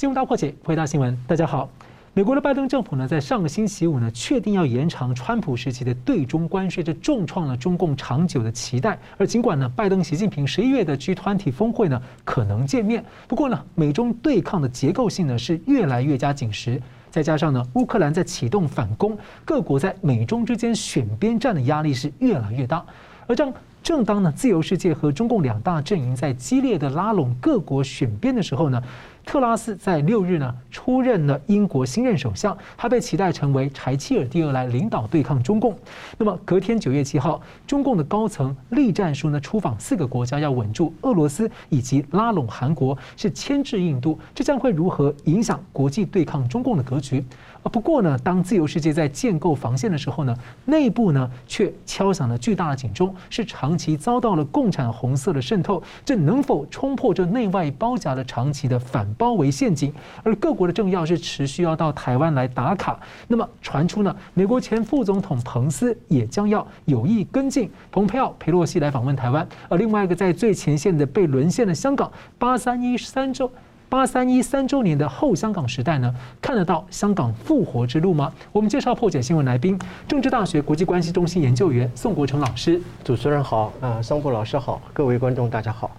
新闻大破解，回答新闻。大家好，美国的拜登政府呢，在上个星期五呢，确定要延长川普时期的对中关税，这重创了中共长久的期待。而尽管呢，拜登、习近平十一月的 G20 峰会呢，可能见面，不过呢，美中对抗的结构性呢，是越来越加紧实。再加上呢，乌克兰在启动反攻，各国在美中之间选边站的压力是越来越大。而这样，正当呢，自由世界和中共两大阵营在激烈的拉拢各国选边的时候呢，特拉斯在六日呢出任了英国新任首相，他被期待成为柴契尔第二来领导对抗中共。那么隔天九月七号，中共的高层栗战书呢出访四个国家，要稳住俄罗斯以及拉拢韩国，是牵制印度，这将会如何影响国际对抗中共的格局？啊，不过呢，当自由世界在建构防线的时候呢，内部呢却敲响了巨大的警钟，是长期遭到了共产红色的渗透，这能否冲破这内外包夹的长期的反包围陷阱？而各国的政要是持续要到台湾来打卡。那么传出呢，美国前副总统彭斯也将要有意跟进蓬佩奥、佩洛西来访问台湾。而另外一个在最前线的被沦陷的香港，八三一三周。八三一三周年的后香港时代呢，看得到香港复活之路吗？我们介绍破解新闻来宾，政治大学国际关系中心研究员宋国成老师。主持人好，啊，桑普老师好，各位观众大家好。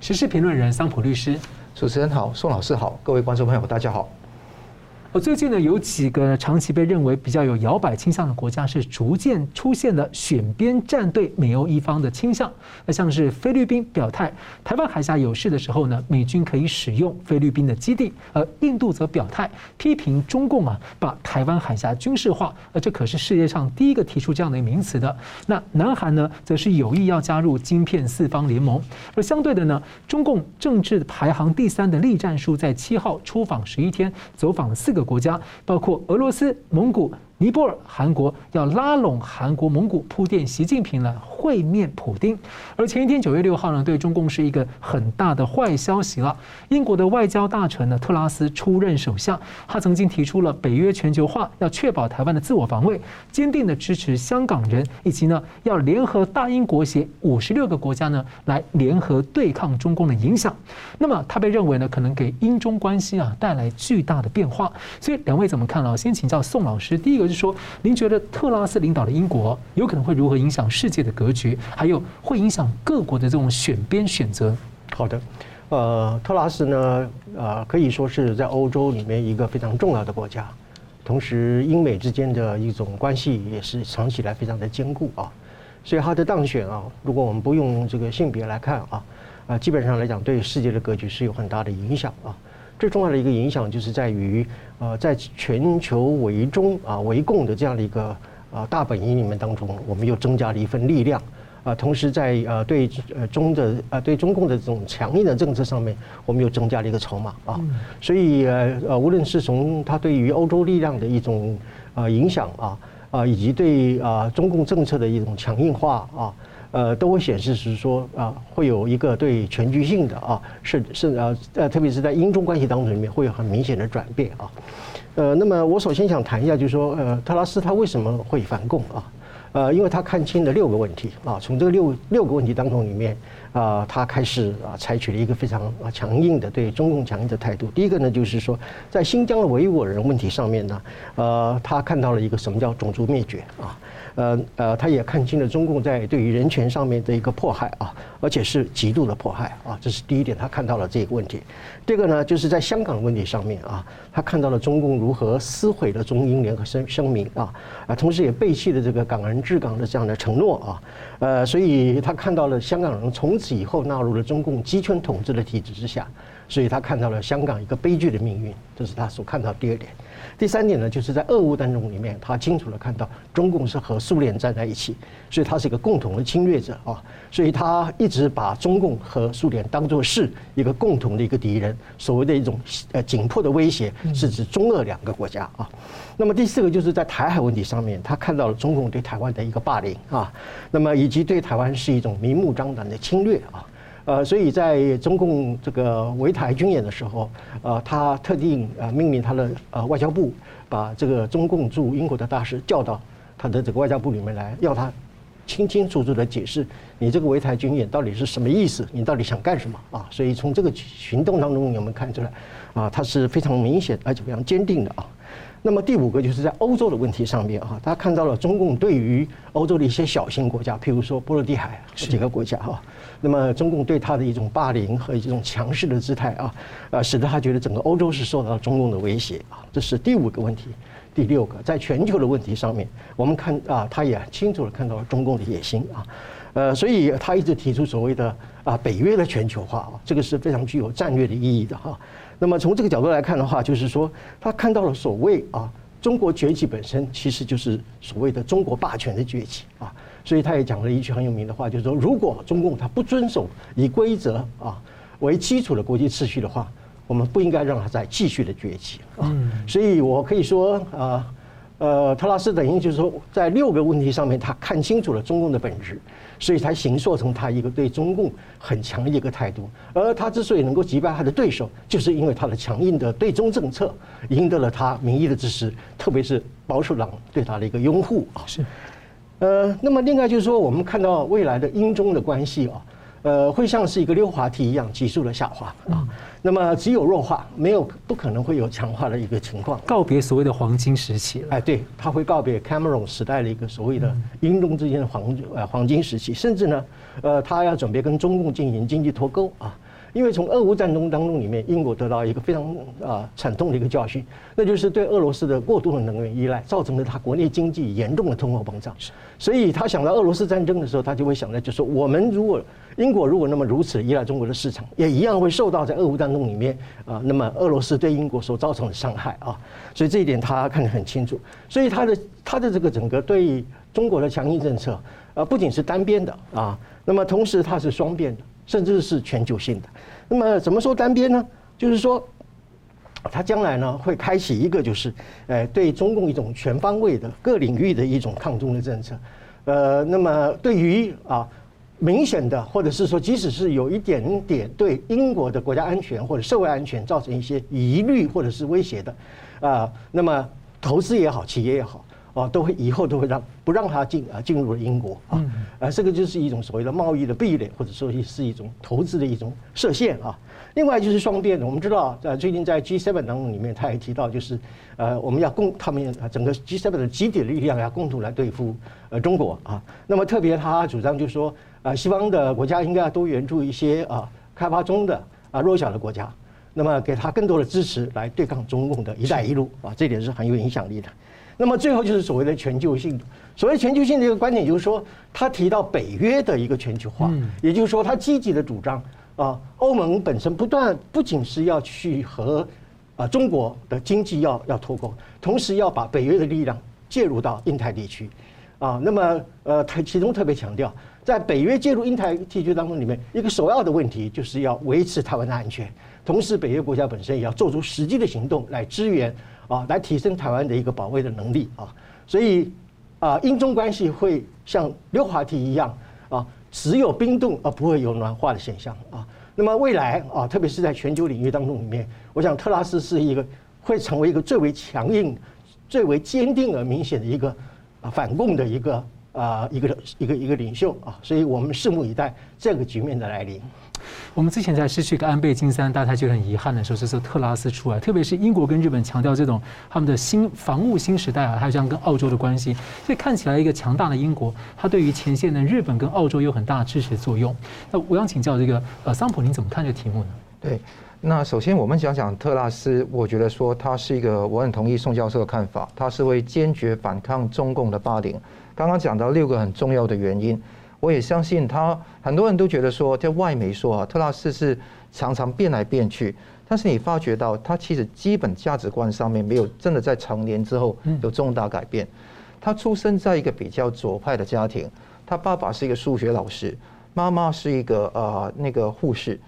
时事评论人桑普律师。主持人好，宋老师好，各位观众朋友大家好。最近呢，有几个长期被认为比较有摇摆倾向的国家，是逐渐出现了选边站队美欧一方的倾向。那像是菲律宾表态，台湾海峡有事的时候呢，美军可以使用菲律宾的基地；而印度则表态批评中共啊，把台湾海峡军事化。而这可是世界上第一个提出这样的名词的。那南韩呢，则是有意要加入晶片四方联盟。而相对的呢，中共政治排行第三的栗战书在七号出访十一天，走访了四个国家，包括俄罗斯、蒙古。尼泊尔、韩国要拉拢韩国、蒙古，铺垫习近平来会面普丁。而前一天九月六号呢，对中共是一个很大的坏消息了。英国的外交大臣呢，特拉斯出任首相，他曾经提出了北约全球化，要确保台湾的自我防卫，坚定的支持香港人，以及呢要联合大英国协五十六个国家呢来联合对抗中共的影响。那么他被认为呢，可能给英中关系啊带来巨大的变化。所以两位怎么看呢？先请教宋老师，第一个。就是说，您觉得特拉斯领导的英国有可能会如何影响世界的格局，还有会影响各国的这种选边选择？好的，呃，特拉斯呢，呃，可以说是在欧洲里面一个非常重要的国家，同时英美之间的一种关系也是长期来非常的坚固啊，所以他的当选啊，如果我们不用这个性别来看啊，啊，基本上来讲对世界的格局是有很大的影响啊。最重要的一个影响就是在于，呃，在全球围中啊围共的这样的一个啊大本营里面当中，我们又增加了一份力量啊。同时在呃对呃中的呃对中共的这种强硬的政策上面，我们又增加了一个筹码啊。所以呃呃，无论是从它对于欧洲力量的一种啊影响啊啊，以及对啊中共政策的一种强硬化啊。呃，都会显示是说啊，会有一个对全局性的啊，是是啊呃，特别是在英中关系当中里面会有很明显的转变啊。呃，那么我首先想谈一下，就是说呃，特拉斯他为什么会反共啊？呃，因为他看清了六个问题啊，从这个六六个问题当中里面啊，他开始啊采取了一个非常啊强硬的对中共强硬的态度。第一个呢，就是说在新疆的维吾尔人问题上面呢，呃，他看到了一个什么叫种族灭绝啊。呃呃，他也看清了中共在对于人权上面的一个迫害啊，而且是极度的迫害啊，这是第一点，他看到了这个问题。第二个呢，就是在香港问题上面啊，他看到了中共如何撕毁了中英联合声声明啊，啊，同时也背弃了这个港人治港的这样的承诺啊，呃，所以他看到了香港人从此以后纳入了中共集权统治的体制之下，所以他看到了香港一个悲剧的命运，这是他所看到第二点。第三点呢，就是在俄乌当中里面，他清楚地看到中共是和苏联站在一起，所以他是一个共同的侵略者啊，所以他一直把中共和苏联当作是一个共同的一个敌人，所谓的一种呃紧迫的威胁是指中俄两个国家啊。那么第四个就是在台海问题上面，他看到了中共对台湾的一个霸凌啊，那么以及对台湾是一种明目张胆的侵略啊。呃，所以在中共这个围台军演的时候，呃，他特定呃命令他的呃外交部把这个中共驻英国的大使叫到他的这个外交部里面来，要他清清楚楚的解释你这个围台军演到底是什么意思，你到底想干什么啊？所以从这个行动当中，我们看出来啊，他是非常明显而且非常坚定的啊。那么第五个就是在欧洲的问题上面啊，他看到了中共对于欧洲的一些小型国家，譬如说波罗的海这几个国家哈，那么中共对他的一种霸凌和一种强势的姿态啊，呃，使得他觉得整个欧洲是受到中共的威胁啊，这是第五个问题。第六个，在全球的问题上面，我们看啊，他也清楚地看到了中共的野心啊，呃，所以他一直提出所谓的啊北约的全球化啊，这个是非常具有战略的意义的哈。那么从这个角度来看的话，就是说他看到了所谓啊中国崛起本身其实就是所谓的中国霸权的崛起啊，所以他也讲了一句很有名的话，就是说如果中共他不遵守以规则啊为基础的国际秩序的话，我们不应该让他再继续的崛起啊。所以我可以说啊。呃，特拉斯等于就是说，在六个问题上面，他看清楚了中共的本质，所以才形塑成他一个对中共很强的一个态度。而他之所以能够击败他的对手，就是因为他的强硬的对中政策赢得了他民意的支持，特别是保守党对他的一个拥护啊。是。呃，那么另外就是说，我们看到未来的英中的关系啊。呃，会像是一个溜滑梯一样急速的下滑啊。那么只有弱化，没有不可能会有强化的一个情况。告别所谓的黄金时期了。哎，对，他会告别 Cameron 时代的一个所谓的英中之间的黄呃黄金时期，甚至呢，呃，他要准备跟中共进行经济脱钩啊。因为从俄乌战争当中里面，英国得到一个非常啊惨痛的一个教训，那就是对俄罗斯的过度的能源依赖，造成了他国内经济严重的通货膨胀。所以他想到俄罗斯战争的时候，他就会想到，就是我们如果英国如果那么如此依赖中国的市场，也一样会受到在俄乌战争里面啊，那么俄罗斯对英国所造成的伤害啊。所以这一点他看得很清楚。所以他的他的这个整个对中国的强硬政策啊，不仅是单边的啊，那么同时它是双边的。甚至是全球性的，那么怎么说单边呢？就是说，他将来呢会开启一个就是，呃，对中共一种全方位的各领域的一种抗中的政策，呃，那么对于啊明显的或者是说即使是有一点点对英国的国家安全或者社会安全造成一些疑虑或者是威胁的，啊，那么投资也好，企业也好。啊，都会以后都会让不让他进啊，进入了英国啊，啊，这个就是一种所谓的贸易的壁垒，或者说是一种投资的一种设限啊。另外就是双边的，我们知道在最近在 G7 当中里面，他也提到就是呃，我们要共他们整个 G7 的集体的力量要共同来对付呃中国啊。那么特别他主张就是说呃，西方的国家应该要多援助一些啊开发中的啊弱小的国家，那么给他更多的支持来对抗中共的一带一路啊，这点是很有影响力的。那么最后就是所谓的全球性，所谓全球性的一个观点就是说，他提到北约的一个全球化，也就是说他积极的主张啊，欧盟本身不断不仅是要去和啊中国的经济要要脱钩，同时要把北约的力量介入到印太地区，啊，那么呃，他其中特别强调，在北约介入印太地区当中里面，一个首要的问题就是要维持台湾的安全，同时北约国家本身也要做出实际的行动来支援。啊，来提升台湾的一个保卫的能力啊，所以啊，英中关系会像溜滑梯一样啊，只有冰冻而不会有暖化的现象啊。那么未来啊，特别是在全球领域当中里面，我想特拉斯是一个会成为一个最为强硬、最为坚定而明显的一个啊反共的一个啊一个一个一个领袖啊，所以我们拭目以待这个局面的来临。我们之前在失去一个安倍晋三，大家觉得很遗憾的时候，是说特拉斯出来，特别是英国跟日本强调这种他们的新防务新时代啊，还有这样跟澳洲的关系，所以看起来一个强大的英国，它对于前线的日本跟澳洲有很大的支持作用。那我想请教这个呃桑普，您怎么看这个题目呢？对，那首先我们讲讲特拉斯，我觉得说他是一个，我很同意宋教授的看法，他是会坚决反抗中共的霸凌。刚刚讲到六个很重要的原因。我也相信他，很多人都觉得说，在外媒说啊，特拉斯是常常变来变去，但是你发觉到他其实基本价值观上面没有真的在成年之后有重大改变。他出生在一个比较左派的家庭，他爸爸是一个数学老师，妈妈是一个呃那个护士。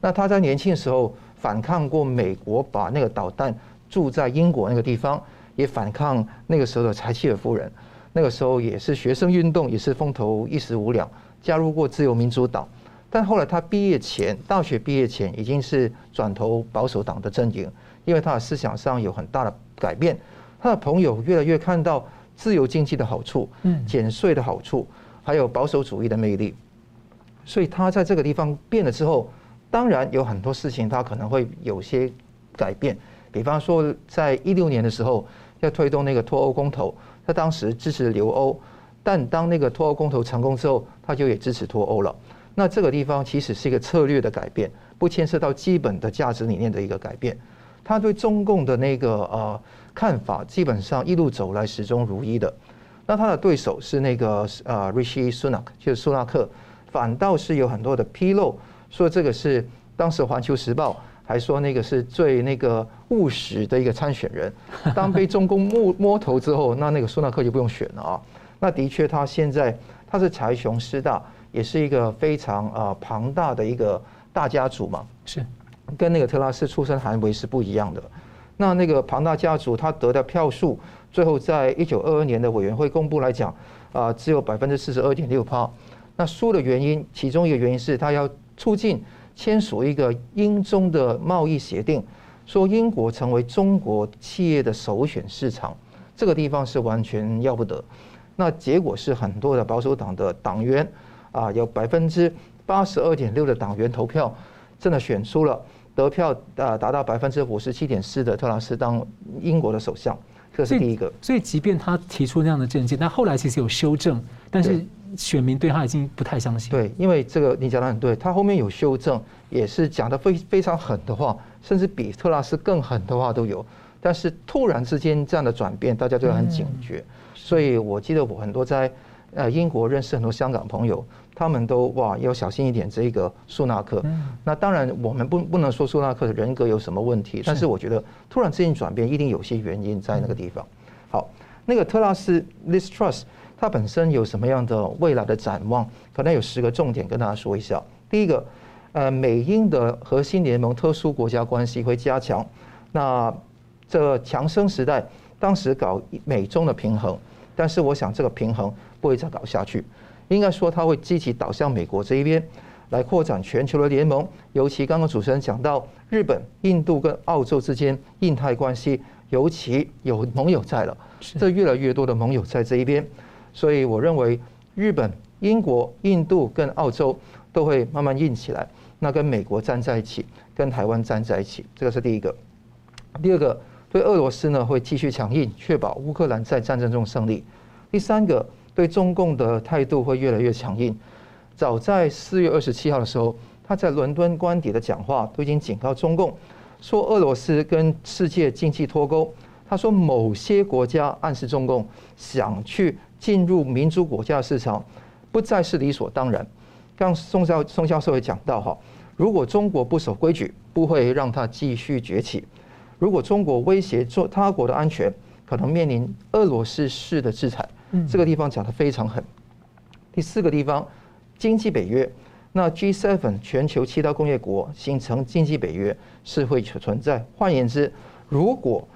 那他在年轻的时候反抗过美国把那个导弹住在英国那个地方，也反抗那个时候的柴契尔夫人。那个时候也是学生运动，也是风头一时无两，加入过自由民主党，但后来他毕业前，大学毕业前已经是转投保守党的阵营，因为他的思想上有很大的改变，他的朋友越来越看到自由经济的好处，嗯，减税的好处，还有保守主义的魅力。所以他在这个地方变了之后，当然有很多事情他可能会有些改变。比方说，在一六年的时候要推动那个脱欧公投，他当时支持留欧，但当那个脱欧公投成功之后，他就也支持脱欧了。那这个地方其实是一个策略的改变，不牵涉到基本的价值理念的一个改变。他对中共的那个呃看法，基本上一路走来始终如一的。那他的对手是那个呃 Rishi Sunak，就是苏纳克。反倒是有很多的披露，说这个是当时《环球时报》还说那个是最那个务实的一个参选人。当被中共摸摸头之后，那那个苏纳克就不用选了啊。那的确，他现在他是财雄师大，也是一个非常啊庞大的一个大家族嘛。是跟那个特拉斯出身韩维是不一样的。那那个庞大家族他得的票数，最后在一九二二年的委员会公布来讲啊，只有百分之四十二点六趴。那输的原因，其中一个原因是他要促进签署一个英中的贸易协定，说英国成为中国企业的首选市场，这个地方是完全要不得。那结果是很多的保守党的党员啊，有百分之八十二点六的党员投票，真的选出了得票啊达到百分之五十七点四的特拉斯当英国的首相，这是第一个。所以，所以即便他提出那样的政见，但后来其实有修正，但是。选民对他已经不太相信。对，因为这个你讲的很对，他后面有修正，也是讲的非非常狠的话，甚至比特拉斯更狠的话都有。但是突然之间这样的转变，大家都很警觉。所以我记得我很多在呃英国认识很多香港朋友，他们都哇要小心一点这个苏纳克。那当然我们不不能说苏纳克的人格有什么问题，但是我觉得突然之间转变一定有些原因在那个地方。好，那个特拉斯 l i s t r u s t。它本身有什么样的未来的展望？可能有十个重点跟大家说一下。第一个，呃，美英的核心联盟特殊国家关系会加强。那这强生时代当时搞美中的平衡，但是我想这个平衡不会再搞下去。应该说，它会积极倒向美国这一边来扩展全球的联盟。尤其刚刚主持人讲到日本、印度跟澳洲之间印太关系，尤其有盟友在了，这越来越多的盟友在这一边。所以我认为，日本、英国、印度跟澳洲都会慢慢硬起来，那跟美国站在一起，跟台湾站在一起，这个是第一个。第二个，对俄罗斯呢会继续强硬，确保乌克兰在战争中胜利。第三个，对中共的态度会越来越强硬。早在四月二十七号的时候，他在伦敦官邸的讲话都已经警告中共，说俄罗斯跟世界经济脱钩。他说某些国家暗示中共想去。进入民主国家市场，不再是理所当然。刚宋教宋教授也讲到哈，如果中国不守规矩，不会让它继续崛起；如果中国威胁做他国的安全，可能面临俄罗斯式的制裁。嗯这个地方讲得非常狠。第四个地方，经济北约，那 G7 全球七大工业国形成经济北约是会存在。换言之，如果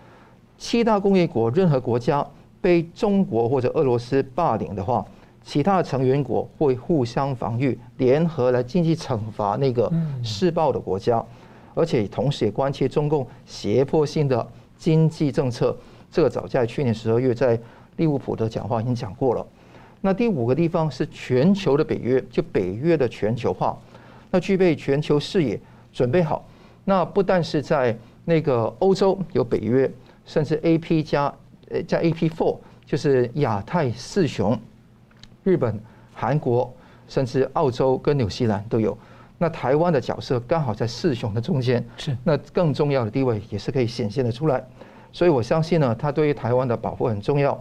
七大工业国任何国家，被中国或者俄罗斯霸凌的话，其他的成员国会互相防御，联合来经济惩罚那个施暴的国家，而且同时也关切中共胁迫性的经济政策。这个早在去年十二月在利物浦的讲话已经讲过了。那第五个地方是全球的北约，就北约的全球化，那具备全球视野，准备好。那不但是在那个欧洲有北约，甚至 AP 加。呃，加 AP Four，就是亚太四雄，日本、韩国，甚至澳洲跟纽西兰都有。那台湾的角色刚好在四雄的中间，是那更重要的地位也是可以显现的出来。所以我相信呢，他对于台湾的保护很重要。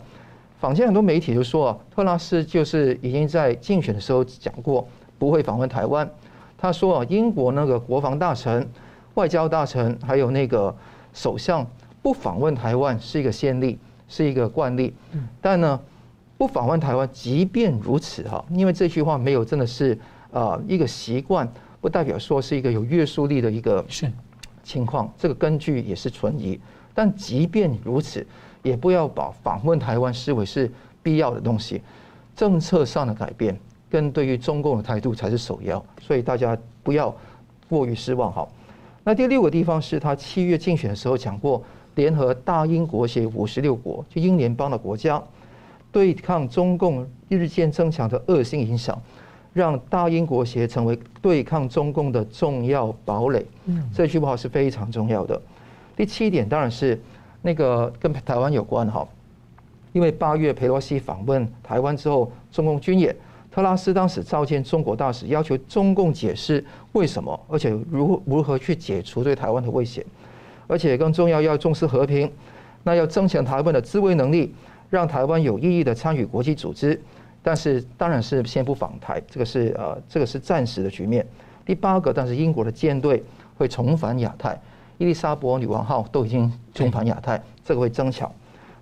坊间很多媒体就说，特拉斯就是已经在竞选的时候讲过不会访问台湾。他说啊，英国那个国防大臣、外交大臣还有那个首相不访问台湾是一个先例。是一个惯例，但呢，不访问台湾，即便如此哈，因为这句话没有真的是呃一个习惯，不代表说是一个有约束力的一个情况，这个根据也是存疑。但即便如此，也不要把访问台湾视为是必要的东西，政策上的改变跟对于中共的态度才是首要，所以大家不要过于失望哈。那第六个地方是他七月竞选的时候讲过。联合大英国协五十六国，就英联邦的国家，对抗中共日渐增强的恶性影响，让大英国协成为对抗中共的重要堡垒。嗯，这句话是非常重要的。第七点当然是那个跟台湾有关哈，因为八月佩洛西访问台湾之后，中共军演，特拉斯当时召见中国大使，要求中共解释为什么，而且如如何去解除对台湾的威胁，而且更重要要重视和平，那要增强台湾的自卫能力，让台湾有意义的参与国际组织。但是当然是先不访台，这个是呃这个是暂时的局面。第八个，但是英国的舰队会重返亚太。伊丽莎白女王号都已经重返亚太，这个会增强。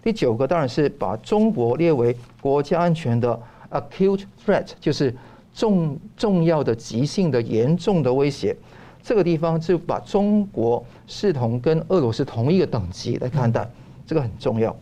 第九个当然是把中国列为国家安全的 acute threat，就是重重要的、急性的、严重的威胁。这个地方就把中国视同跟俄罗斯同一个等级来看待，这个很重要。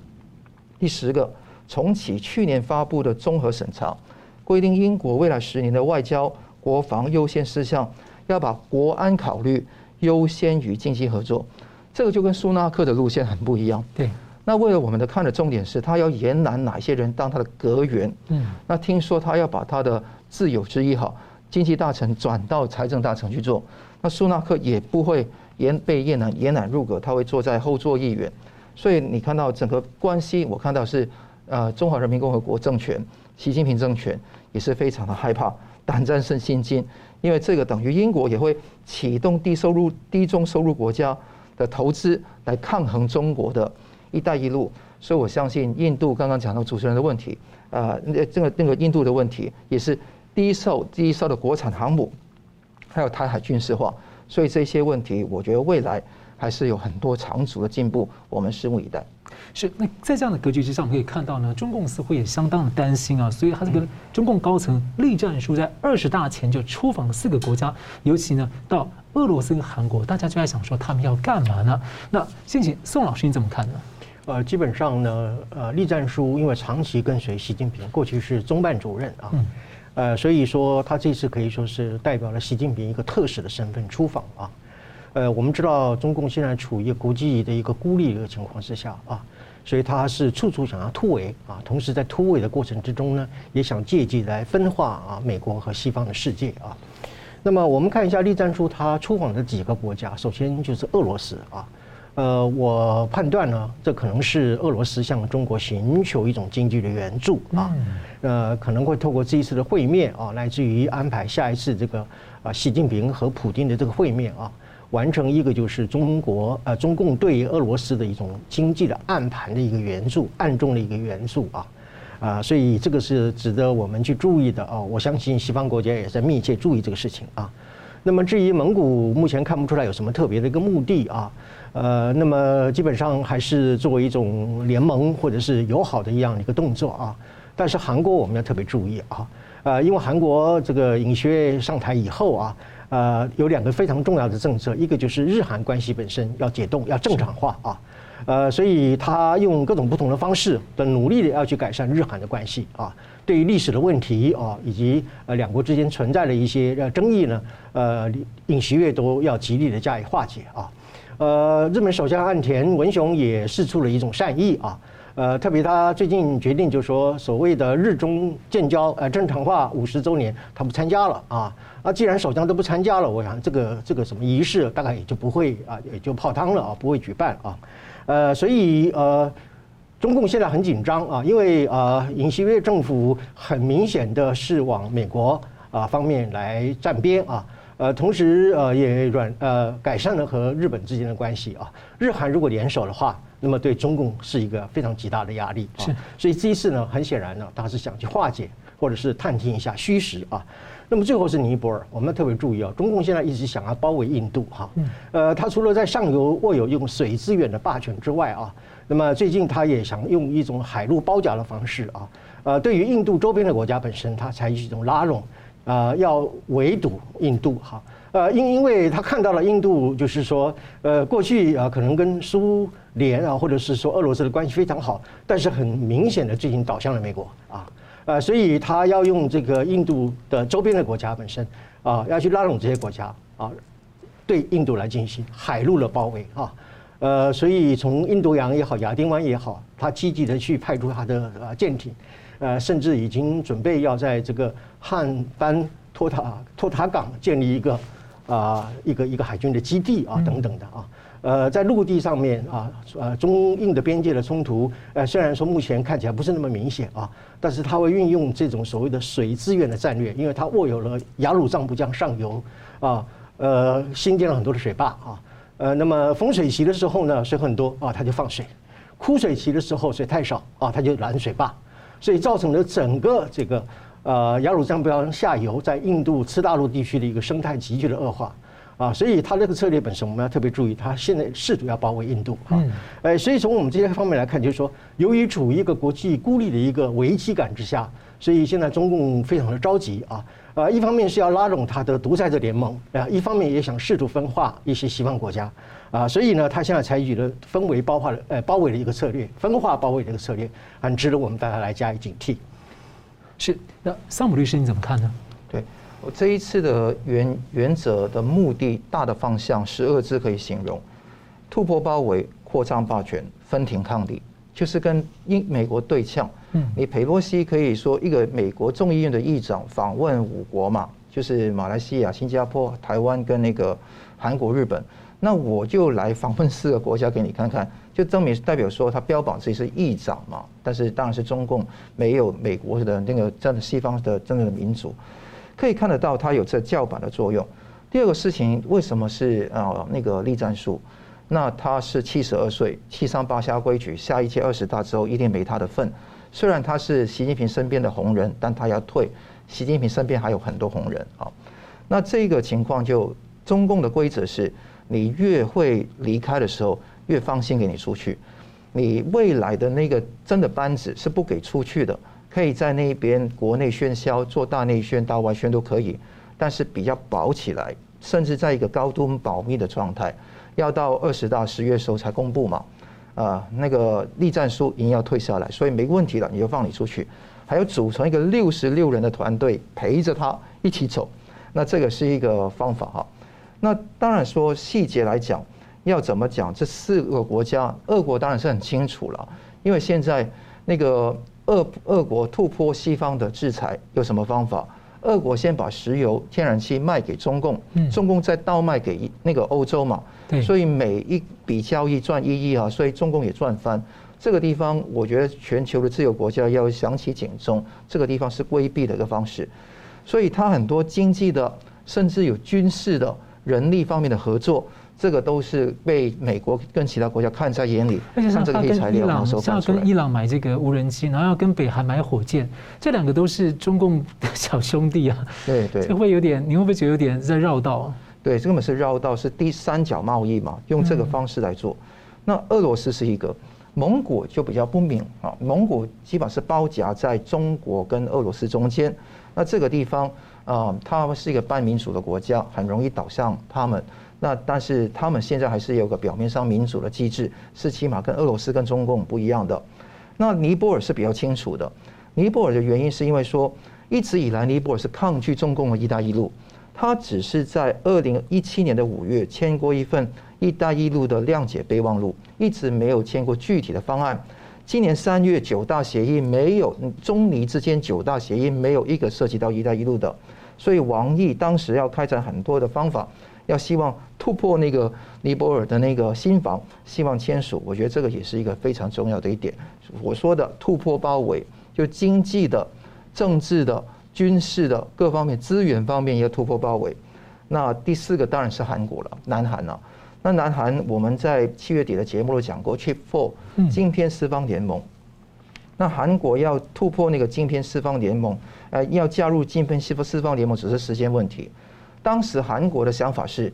第十个，重启去年发布的综合审查，规定英国未来十年的外交、国防优先事项要把国安考虑。优先于经济合作，这个就跟苏纳克的路线很不一样。对，那为了我们的看的重点是，他要延揽哪些人当他的阁员？嗯，那听说他要把他的挚友之一哈经济大臣转到财政大臣去做，那苏纳克也不会延被延揽延揽入阁，他会坐在后座议员。所以你看到整个关系，我看到是呃中华人民共和国政权，习近平政权也是非常的害怕，胆战胜心惊。因为这个等于英国也会启动低收入、低中收入国家的投资来抗衡中国的一带一路，所以我相信印度刚刚讲到主持人的问题，啊，那这个那个印度的问题也是低售、低售的国产航母，还有台海军事化，所以这些问题，我觉得未来还是有很多长足的进步，我们拭目以待。是，那在这样的格局之上，我们可以看到呢，中共似乎也相当的担心啊，所以他这个中共高层栗战书在二十大前就出访了四个国家，尤其呢到俄罗斯跟韩国，大家就在想说他们要干嘛呢？那先请宋老师你怎么看呢？呃，基本上呢，呃，栗战书因为长期跟随习近平，过去是中办主任啊，呃，所以说他这次可以说是代表了习近平一个特使的身份出访啊。呃，我们知道中共现在处于国际的一个孤立的一个情况之下啊。所以他是处处想要突围啊，同时在突围的过程之中呢，也想借机来分化啊美国和西方的世界啊。那么我们看一下栗战书他出访的几个国家，首先就是俄罗斯啊。呃，我判断呢，这可能是俄罗斯向中国寻求一种经济的援助啊。呃，可能会透过这一次的会面啊，来自于安排下一次这个啊习近平和普京的这个会面啊。完成一个就是中国呃中共对俄罗斯的一种经济的暗盘的一个援助，暗中的一个援助啊，啊，所以这个是值得我们去注意的啊。我相信西方国家也在密切注意这个事情啊。那么至于蒙古，目前看不出来有什么特别的一个目的啊，呃，那么基本上还是作为一种联盟或者是友好的一样的一个动作啊。但是韩国我们要特别注意啊，呃，因为韩国这个尹锡悦上台以后啊。呃，有两个非常重要的政策，一个就是日韩关系本身要解冻，要正常化啊，呃，所以他用各种不同的方式的努力的要去改善日韩的关系啊。对于历史的问题啊，以及呃两国之间存在的一些争议呢，呃，尹锡悦都要极力的加以化解啊。呃，日本首相岸田文雄也示出了一种善意啊，呃，特别他最近决定就说，所谓的日中建交呃正常化五十周年，他不参加了啊。那既然首相都不参加了，我想这个这个什么仪式大概也就不会啊，也就泡汤了啊，不会举办啊。呃，所以呃，中共现在很紧张啊，因为啊，尹锡悦政府很明显的是往美国啊方面来站边啊。呃，同时呃也软呃改善了和日本之间的关系啊。日韩如果联手的话，那么对中共是一个非常极大的压力啊。是。所以这一次呢，很显然呢，他是想去化解或者是探听一下虚实啊。那么最后是尼泊尔，我们要特别注意啊，中共现在一直想要包围印度哈，呃，他除了在上游握有用水资源的霸权之外啊，那么最近他也想用一种海陆包夹的方式啊，呃，对于印度周边的国家本身，他采取一种拉拢，啊，要围堵印度哈，呃，因因为他看到了印度就是说，呃，过去啊可能跟苏联啊或者是说俄罗斯的关系非常好，但是很明显的最近倒向了美国啊。呃，所以他要用这个印度的周边的国家本身啊，要去拉拢这些国家啊，对印度来进行海陆的包围啊。呃，所以从印度洋也好，亚丁湾也好，他积极的去派出他的呃舰艇，呃，甚至已经准备要在这个汉班托塔托塔港建立一个啊一个一个海军的基地啊等等的啊。呃，在陆地上面啊，呃，中印的边界的冲突，呃，虽然说目前看起来不是那么明显啊，但是它会运用这种所谓的水资源的战略，因为它握有了雅鲁藏布江上游啊，呃，新建了很多的水坝啊，呃，那么丰水期的时候呢，水很多啊，它就放水；枯水期的时候水太少啊，它就拦水坝，所以造成了整个这个呃雅鲁藏布江下游在印度次大陆地区的一个生态急剧的恶化。啊，所以他这个策略本身，我们要特别注意，他现在试图要包围印度啊。哎，所以从我们这些方面来看，就是说，由于处于一个国际孤立的一个危机感之下，所以现在中共非常的着急啊。啊，一方面是要拉拢他的独裁者联盟啊，一方面也想试图分化一些西方国家啊。所以呢，他现在采取了分围包化的呃包围的一个策略，分化包围的一个策略，很值得我们大家来加以警惕。是，那桑姆律师你怎么看呢？对。我这一次的原原则的目的，大的方向十二字可以形容：突破包围、扩张霸权、分庭抗礼，就是跟英美国对呛。嗯，你裴洛西可以说一个美国众议院的议长访问五国嘛，就是马来西亚、新加坡、台湾跟那个韩国、日本，那我就来访问四个国家给你看看，就证明代表说他标榜自己是议长嘛。但是当然是中共没有美国的那个真的西方的真正的民主。可以看得到，它有这叫板的作用。第二个事情，为什么是啊那个栗战书？那他是七十二岁，七上八下规矩，下一届二十大之后一定没他的份。虽然他是习近平身边的红人，但他要退。习近平身边还有很多红人啊。那这个情况就中共的规则是，你越会离开的时候，越放心给你出去。你未来的那个真的班子是不给出去的。可以在那边国内宣销，做大内宣、大外宣都可以，但是比较保起来，甚至在一个高度保密的状态，要到二十大十月时候才公布嘛。啊，那个栗战书已经要退下来，所以没问题了，你就放你出去。还有组成一个六十六人的团队陪着他一起走，那这个是一个方法哈。那当然说细节来讲，要怎么讲？这四个国家，俄国当然是很清楚了，因为现在那个。俄俄国突破西方的制裁有什么方法？俄国先把石油、天然气卖给中共，中共再倒卖给那个欧洲嘛。所以每一笔交易赚一亿啊，所以中共也赚翻。这个地方，我觉得全球的自由国家要响起警钟，这个地方是规避的一个方式。所以它很多经济的，甚至有军事的、人力方面的合作。这个都是被美国跟其他国家看在眼里，而且像他跟伊朗，像要跟伊朗买这个无人机，然后要跟北韩买火箭，这两个都是中共的小兄弟啊。对对，这会有点，你会不会觉得有点在绕道？对，这根本是绕道，是第三角贸易嘛，用这个方式来做。嗯、那俄罗斯是一个，蒙古就比较不明啊，蒙古基本上是包夹在中国跟俄罗斯中间。那这个地方啊，他们是一个半民主的国家，很容易倒向他们。那但是他们现在还是有个表面上民主的机制，是起码跟俄罗斯跟中共不一样的。那尼泊尔是比较清楚的，尼泊尔的原因是因为说一直以来尼泊尔是抗拒中共的一带一路，他只是在二零一七年的五月签过一份一带一路的谅解备忘录，一直没有签过具体的方案。今年三月九大协议没有中尼之间九大协议没有一个涉及到一带一路的，所以王毅当时要开展很多的方法。要希望突破那个尼泊尔的那个新防，希望签署，我觉得这个也是一个非常重要的一点。我说的突破包围，就经济的、政治的、军事的各方面资源方面要突破包围。那第四个当然是韩国了，南韩了。那南韩我们在七月底的节目都讲过，Chip Four 今天四方联盟。那韩国要突破那个晶片四方联盟，呃，要加入晶片四四方联盟只是时间问题。当时韩国的想法是，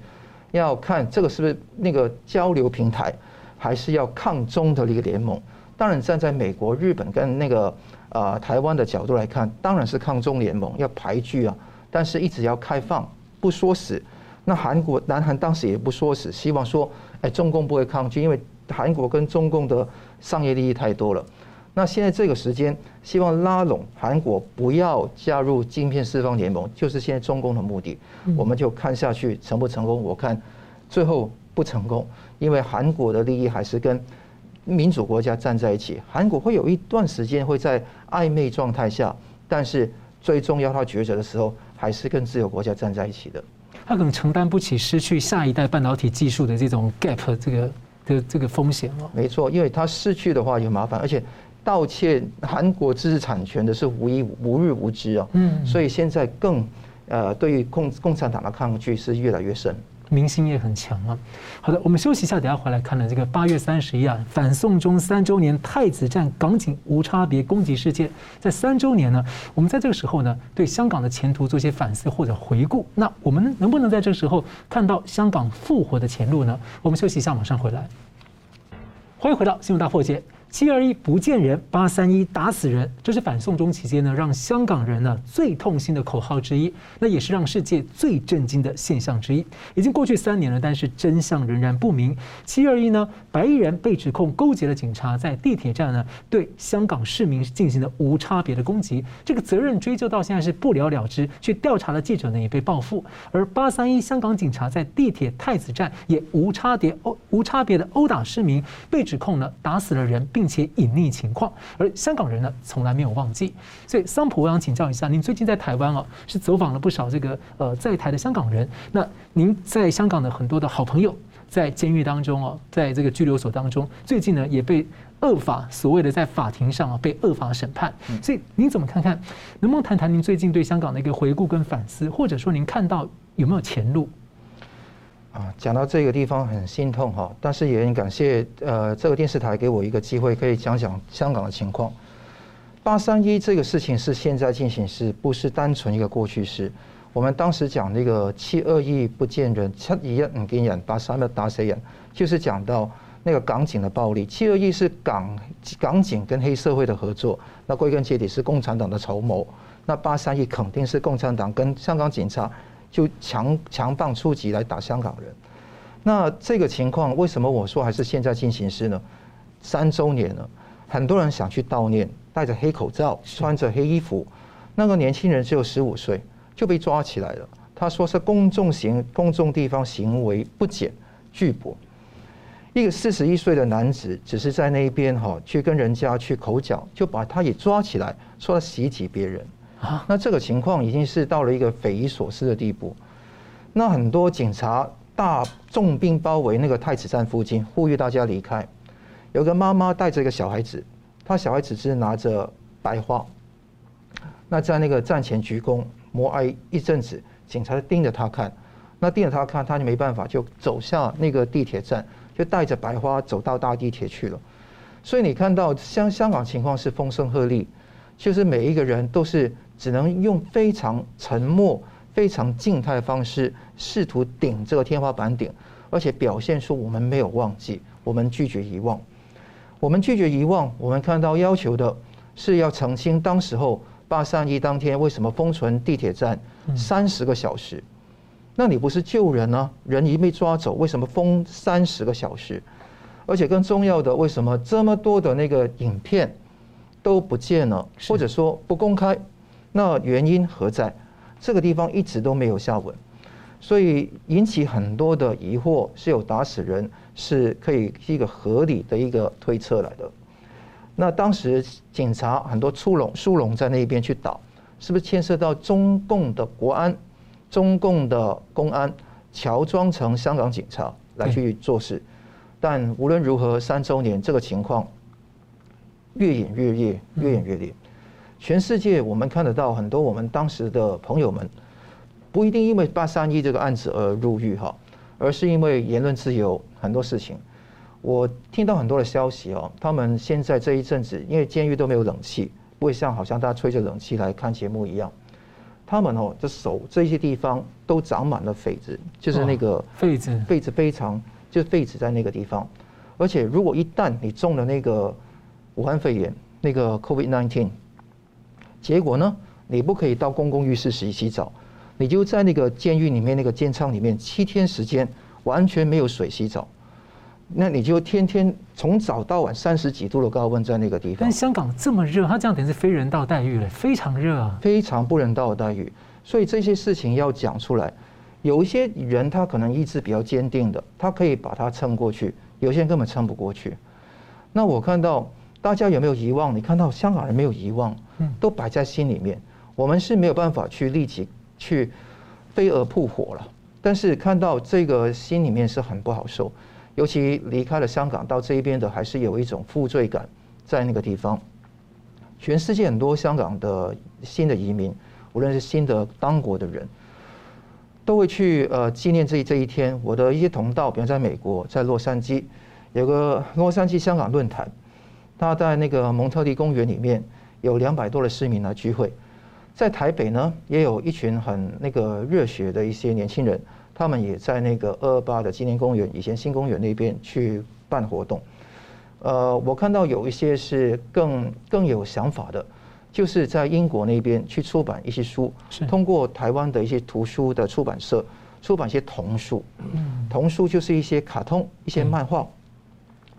要看这个是不是那个交流平台，还是要抗中的一个联盟。当然，站在美国、日本跟那个呃台湾的角度来看，当然是抗中联盟要排拒啊。但是一直要开放，不说死。那韩国、南韩当时也不说死，希望说，哎，中共不会抗拒，因为韩国跟中共的商业利益太多了。那现在这个时间，希望拉拢韩国不要加入晶片四方联盟，就是现在中共的目的。我们就看下去成不成功？我看最后不成功，因为韩国的利益还是跟民主国家站在一起。韩国会有一段时间会在暧昧状态下，但是最重要他抉择的时候，还是跟自由国家站在一起的。他可能承担不起失去下一代半导体技术的这种 gap 这个的这个风险哦。没错，因为他失去的话有麻烦，而且盗窃韩国知识产权的是无一无日无之啊。嗯，所以现在更呃，对于共共产党的抗拒是越来越深。民心也很强啊。好的，我们休息一下，等下回来看了这个八月三十一啊，反送中三周年太子站港警无差别攻击事件，在三周年呢，我们在这个时候呢，对香港的前途做些反思或者回顾。那我们能不能在这个时候看到香港复活的前路呢？我们休息一下，马上回来。欢迎回到新闻大破解。七二一不见人，八三一打死人，这是反送中期间呢让香港人呢最痛心的口号之一，那也是让世界最震惊的现象之一。已经过去三年了，但是真相仍然不明。七二一呢，白衣人被指控勾结了警察，在地铁站呢对香港市民进行了无差别的攻击，这个责任追究到现在是不了了之，去调查的记者呢也被报复。而八三一香港警察在地铁太子站也无差别殴无差别的殴打市民，被指控呢打死了人，并。并且隐匿情况，而香港人呢，从来没有忘记。所以桑普，我想请教一下，您最近在台湾哦，是走访了不少这个呃在台的香港人。那您在香港的很多的好朋友，在监狱当中哦，在这个拘留所当中，最近呢也被恶法所谓的在法庭上啊被恶法审判。所以您怎么看看？能不能谈谈您最近对香港的一个回顾跟反思，或者说您看到有没有前路？啊，讲到这个地方很心痛哈，但是也很感谢呃这个电视台给我一个机会，可以讲讲香港的情况。八三一这个事情是现在进行时，不是单纯一个过去式。我们当时讲那个七二一不见人，七一唔见人，八三一打死人，就是讲到那个港警的暴力。七二一是港港警跟黑社会的合作，那归根结底是共产党的筹谋。那八三一肯定是共产党跟香港警察。就强强棒出击来打香港人，那这个情况为什么我说还是现在进行时呢？三周年了，很多人想去悼念，戴着黑口罩，穿着黑衣服，那个年轻人只有十五岁就被抓起来了。他说是公众行公众地方行为不检拒捕，一个四十一岁的男子只是在那边哈去跟人家去口角，就把他也抓起来，说他袭击别人。那这个情况已经是到了一个匪夷所思的地步。那很多警察大重兵包围那个太子站附近，呼吁大家离开。有个妈妈带着一个小孩子，他小孩子是拿着白花。那在那个站前鞠躬默哀一阵子，警察盯着他看。那盯着他看，他就没办法，就走下那个地铁站，就带着白花走到大地铁去了。所以你看到香香港情况是风声鹤唳，就是每一个人都是。只能用非常沉默、非常静态的方式，试图顶这个天花板顶，而且表现出我们没有忘记，我们拒绝遗忘。我们拒绝遗忘，我们看到要求的是要澄清当时候八三一当天为什么封存地铁站三十个小时？那你不是救人呢、啊？人一被抓走，为什么封三十个小时？而且更重要的，为什么这么多的那个影片都不见了，或者说不公开？那原因何在？这个地方一直都没有下文，所以引起很多的疑惑。是有打死人，是可以一个合理的一个推测来的。那当时警察很多出笼疏龙在那边去打，是不是牵涉到中共的国安、中共的公安，乔装成香港警察来去做事？但无论如何，三周年这个情况越演越烈，越演越烈。全世界我们看得到很多我们当时的朋友们，不一定因为八三一这个案子而入狱哈，而是因为言论自由很多事情。我听到很多的消息哦，他们现在这一阵子因为监狱都没有冷气，不会像好像大家吹着冷气来看节目一样，他们哦的手这些地方都长满了痱子，就是那个痱子，痱子非常就是痱子在那个地方，而且如果一旦你中了那个武汉肺炎那个 COVID-19。结果呢？你不可以到公共浴室洗洗澡，你就在那个监狱里面那个监仓里面七天时间完全没有水洗澡，那你就天天从早到晚三十几度的高温在那个地方。但香港这么热，他这样等于是非人道待遇了，非常热啊，非常不人道的待遇。所以这些事情要讲出来，有一些人他可能意志比较坚定的，他可以把它撑过去；有些人根本撑不过去。那我看到大家有没有遗忘？你看到香港人没有遗忘，都摆在心里面。我们是没有办法去立即去飞蛾扑火了，但是看到这个心里面是很不好受。尤其离开了香港到这一边的，还是有一种负罪感在那个地方。全世界很多香港的新的移民，无论是新的当国的人。都会去呃纪念这这一天。我的一些同道，比如在美国，在洛杉矶有个洛杉矶香港论坛，他在那个蒙特利公园里面有两百多的市民来聚会。在台北呢，也有一群很那个热血的一些年轻人，他们也在那个二二八的纪念公园，以前新公园那边去办活动。呃，我看到有一些是更更有想法的。就是在英国那边去出版一些书，通过台湾的一些图书的出版社出版一些童书。童书就是一些卡通、一些漫画，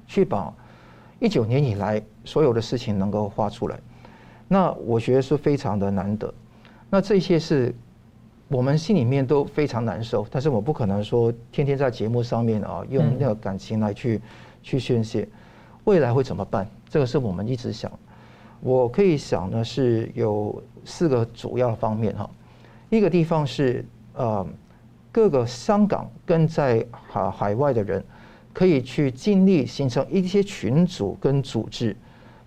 去把一九年以来所有的事情能够画出来。那我觉得是非常的难得。那这些是我们心里面都非常难受，但是我不可能说天天在节目上面啊用那个感情来去去宣泄。未来会怎么办？这个是我们一直想。我可以想呢，是有四个主要方面哈。一个地方是呃，各个香港跟在海海外的人，可以去尽力形成一些群组跟组织，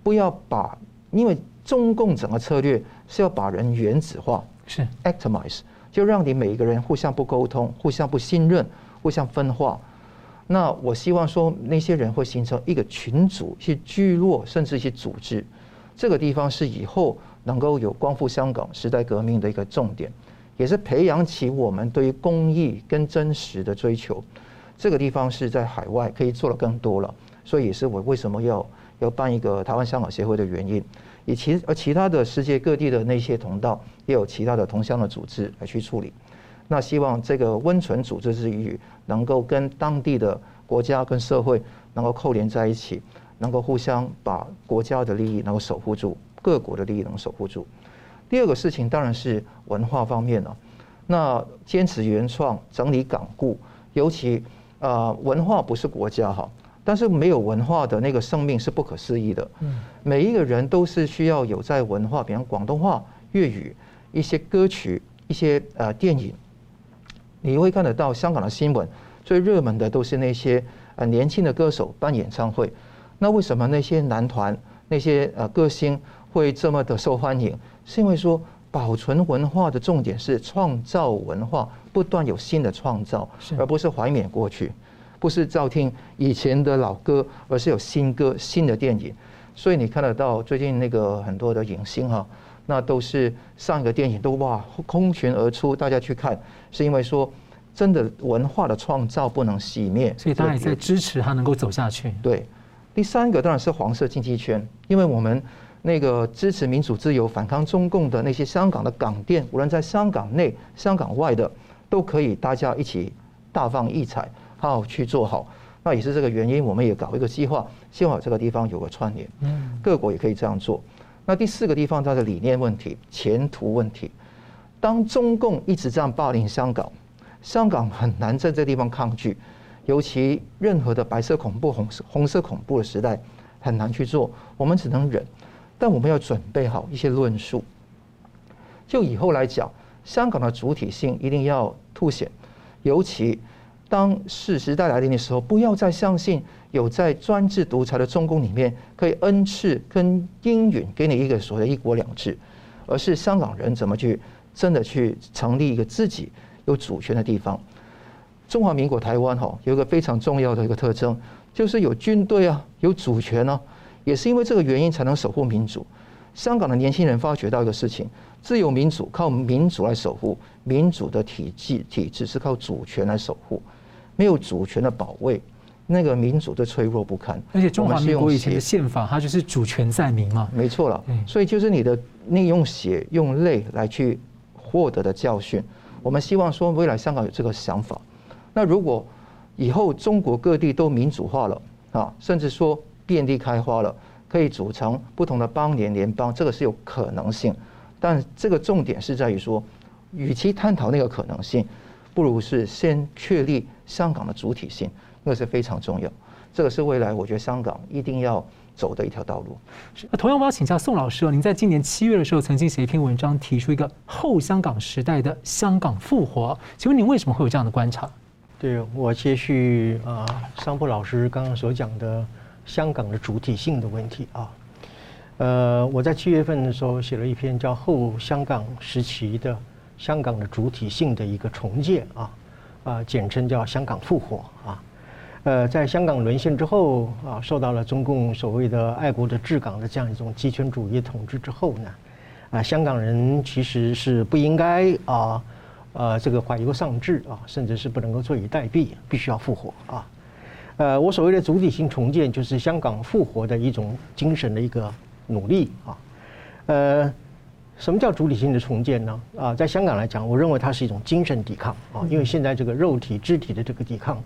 不要把，因为中共整个策略是要把人原子化，是 atomize，就让你每一个人互相不沟通，互相不信任，互相分化。那我希望说，那些人会形成一个群组、一些聚落，甚至一些组织。这个地方是以后能够有光复香港时代革命的一个重点，也是培养起我们对于公益跟真实的追求。这个地方是在海外可以做的更多了，所以也是我为什么要要办一个台湾香港协会的原因。以其而其他的世界各地的那些同道，也有其他的同乡的组织来去处理。那希望这个温存组织之余，能够跟当地的国家跟社会能够扣连在一起。能够互相把国家的利益能够守护住，各国的利益能守护住。第二个事情当然是文化方面了。那坚持原创，整理港故，尤其啊文化不是国家哈，但是没有文化的那个生命是不可思议的。每一个人都是需要有在文化，比方广东话、粤语、一些歌曲、一些呃电影，你会看得到香港的新闻最热门的都是那些呃年轻的歌手办演唱会。那为什么那些男团、那些呃歌星会这么的受欢迎？是因为说保存文化的重点是创造文化，不断有新的创造，而不是怀缅过去，不是照听以前的老歌，而是有新歌、新的电影。所以你看得到最近那个很多的影星哈，那都是上一个电影都哇空群而出，大家去看，是因为说真的文化的创造不能熄灭，所以大家也在支持他能够走下去。对。第三个当然是黄色经济圈，因为我们那个支持民主自由、反抗中共的那些香港的港店，无论在香港内、香港外的，都可以大家一起大放异彩，好好去做好。那也是这个原因，我们也搞一个计划，希望这个地方有个串联，嗯各国也可以这样做。那第四个地方，它的理念问题、前途问题，当中共一直这样霸凌香港，香港很难在这个地方抗拒。尤其任何的白色恐怖、红色红色恐怖的时代很难去做，我们只能忍，但我们要准备好一些论述。就以后来讲，香港的主体性一定要凸显，尤其当是时代来临的时候，不要再相信有在专制独裁的中共里面可以恩赐跟应允给你一个所谓一国两制，而是香港人怎么去真的去成立一个自己有主权的地方。中华民国台湾哈有一个非常重要的一个特征，就是有军队啊，有主权呢，也是因为这个原因才能守护民主。香港的年轻人发觉到一个事情：自由民主靠民主来守护，民主的体制体制是靠主权来守护。没有主权的保卫，那个民主就脆弱不堪。而且中华民国以前的宪法，它就是主权在民嘛。没错了，所以就是你的你用血用泪来去获得的教训。我们希望说，未来香港有这个想法。那如果以后中国各地都民主化了啊，甚至说遍地开花了，可以组成不同的邦联联邦，这个是有可能性。但这个重点是在于说，与其探讨那个可能性，不如是先确立香港的主体性，那是非常重要。这个是未来我觉得香港一定要走的一条道路。那同样，我要请教宋老师哦，您在今年七月的时候曾经写一篇文章，提出一个后香港时代的香港复活。请问您为什么会有这样的观察？对，我接续啊，桑普老师刚刚所讲的香港的主体性的问题啊。呃，我在七月份的时候写了一篇叫《后香港时期的香港的主体性的一个重建》啊，啊，简称叫“香港复活”啊。呃，在香港沦陷之后啊，受到了中共所谓的爱国的治港的这样一种集权主义统治之后呢，啊，香港人其实是不应该啊，呃，这个怀忧丧志啊，甚至是不能够坐以待毙，必须要复活啊。呃，我所谓的主体性重建，就是香港复活的一种精神的一个。努力啊，呃，什么叫主体性的重建呢？啊，在香港来讲，我认为它是一种精神抵抗啊，因为现在这个肉体肢体的这个抵抗，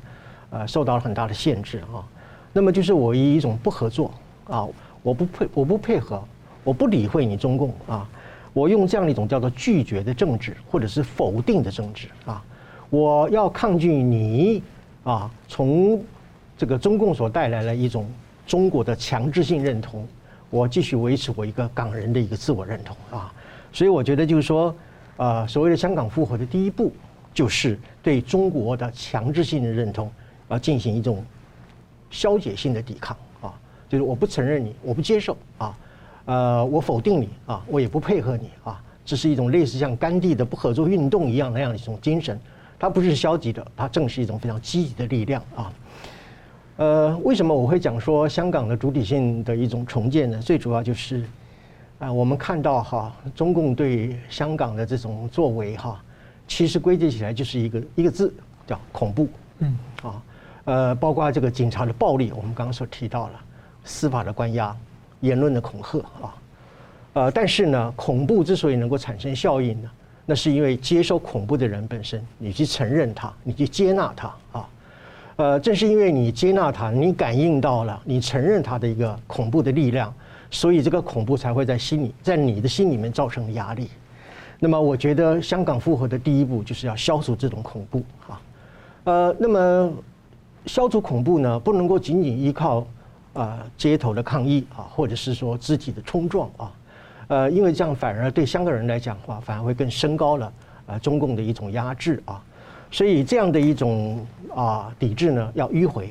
呃，受到了很大的限制啊。那么就是我以一种不合作啊，我不配，我不配合，我不理会你中共啊，我用这样的一种叫做拒绝的政治，或者是否定的政治啊，我要抗拒你啊，从这个中共所带来的一种中国的强制性认同。我继续维持我一个港人的一个自我认同啊，所以我觉得就是说，呃，所谓的香港复活的第一步，就是对中国的强制性的认同，要进行一种消解性的抵抗啊，就是我不承认你，我不接受啊，呃，我否定你啊，我也不配合你啊，这是一种类似像甘地的不合作运动一样那样的一种精神，它不是消极的，它正是一种非常积极的力量啊。呃，为什么我会讲说香港的主体性的一种重建呢？最主要就是，啊，我们看到哈，中共对香港的这种作为哈，其实归结起来就是一个一个字，叫恐怖。嗯，啊，呃，包括这个警察的暴力，我们刚刚所提到了，司法的关押，言论的恐吓啊，呃，但是呢，恐怖之所以能够产生效应呢，那是因为接受恐怖的人本身，你去承认他，你去接纳他啊。呃，正是因为你接纳他，你感应到了，你承认他的一个恐怖的力量，所以这个恐怖才会在心里，在你的心里面造成压力。那么，我觉得香港复合的第一步就是要消除这种恐怖啊。呃，那么消除恐怖呢，不能够仅仅依靠啊街头的抗议啊，或者是说肢体的冲撞啊，呃，因为这样反而对香港人来讲的话，反而会更升高了啊中共的一种压制啊。所以这样的一种啊抵制呢，要迂回，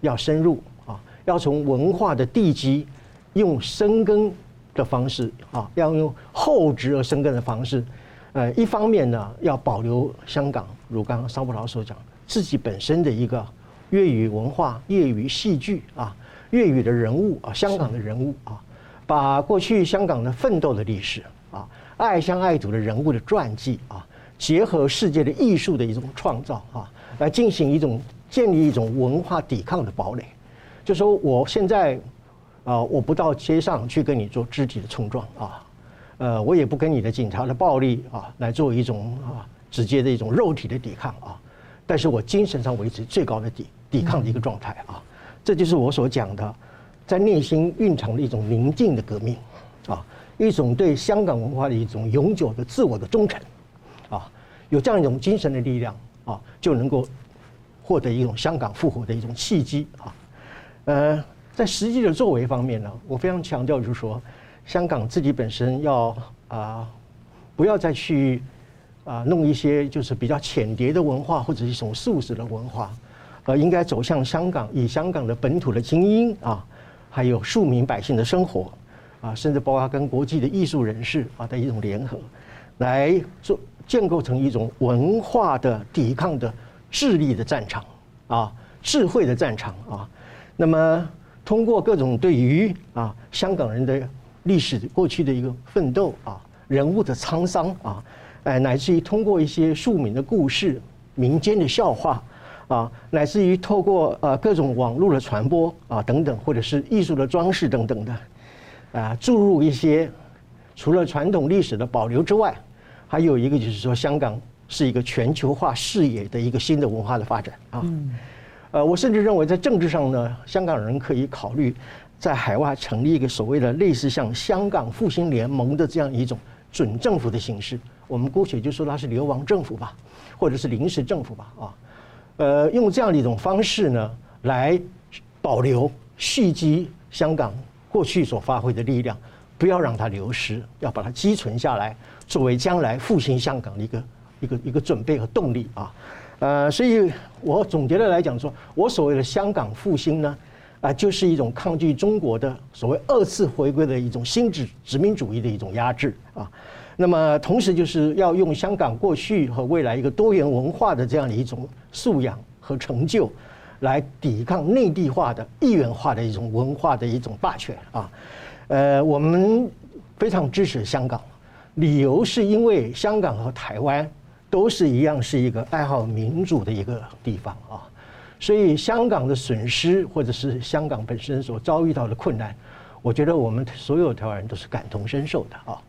要深入啊，要从文化的地基用生根的方式啊，要用厚植而生根的方式。呃，一方面呢，要保留香港，如刚刚桑普劳所讲，自己本身的一个粤语文化、粤语戏剧啊、粤语的人物啊、香港的人物啊，把过去香港的奋斗的历史啊、爱乡爱土的人物的传记啊。结合世界的艺术的一种创造啊，来进行一种建立一种文化抵抗的堡垒。就说我现在啊，我不到街上去跟你做肢体的冲撞啊，呃，我也不跟你的警察的暴力啊来做一种啊直接的一种肉体的抵抗啊，但是我精神上维持最高的抵抵抗的一个状态啊，这就是我所讲的，在内心蕴藏的一种宁静的革命啊，一种对香港文化的一种永久的自我的忠诚。啊，有这样一种精神的力量啊，就能够获得一种香港复活的一种契机啊。呃，在实际的作为方面呢，我非常强调就是说，香港自己本身要啊，不要再去啊弄一些就是比较浅碟的文化或者一种素食的文化，而应该走向香港，以香港的本土的精英啊，还有庶民百姓的生活啊，甚至包括跟国际的艺术人士啊的一种联合来做。建构成一种文化的抵抗的智力的战场啊，智慧的战场啊。那么，通过各种对于啊香港人的历史过去的一个奋斗啊，人物的沧桑啊，哎，乃至于通过一些庶民的故事、民间的笑话啊，乃至于透过呃各种网络的传播啊等等，或者是艺术的装饰等等的啊，注入一些除了传统历史的保留之外。还有一个就是说，香港是一个全球化视野的一个新的文化的发展啊。呃，我甚至认为在政治上呢，香港人可以考虑在海外成立一个所谓的类似像香港复兴联盟的这样一种准政府的形式，我们姑且就说它是流亡政府吧，或者是临时政府吧，啊，呃，用这样的一种方式呢，来保留、蓄积香港过去所发挥的力量，不要让它流失，要把它积存下来，作为将来复兴香港的一个一个一个准备和动力啊。呃，所以我总结的来讲说，我所谓的香港复兴呢，啊、就是一种抗拒中国的所谓二次回归的一种新殖殖民主义的一种压制啊。那么同时就是要用香港过去和未来一个多元文化的这样的一种素养和成就，来抵抗内地化的一元化的一种文化的一种霸权啊。呃，我们非常支持香港，理由是因为香港和台湾。都是一样，是一个爱好民主的一个地方啊，所以香港的损失，或者是香港本身所遭遇到的困难，我觉得我们所有台湾人都是感同身受的啊。